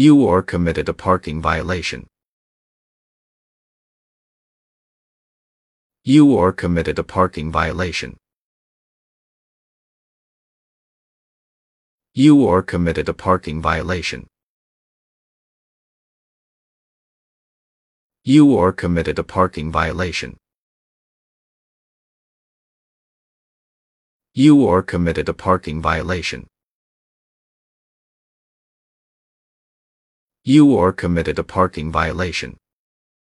You or committed a parking violation. You or committed a parking violation. You or committed a parking violation. You or committed a parking violation. You or committed a parking violation. You are committed a parking violation.